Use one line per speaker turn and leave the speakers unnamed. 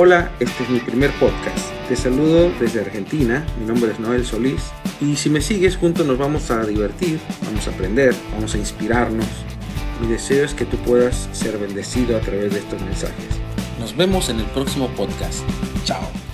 Hola, este es mi primer podcast. Te saludo desde Argentina, mi nombre es Noel Solís y si me sigues juntos nos vamos a divertir, vamos a aprender, vamos a inspirarnos. Mi deseo es que tú puedas ser bendecido a través de estos mensajes.
Nos vemos en el próximo podcast. Chao.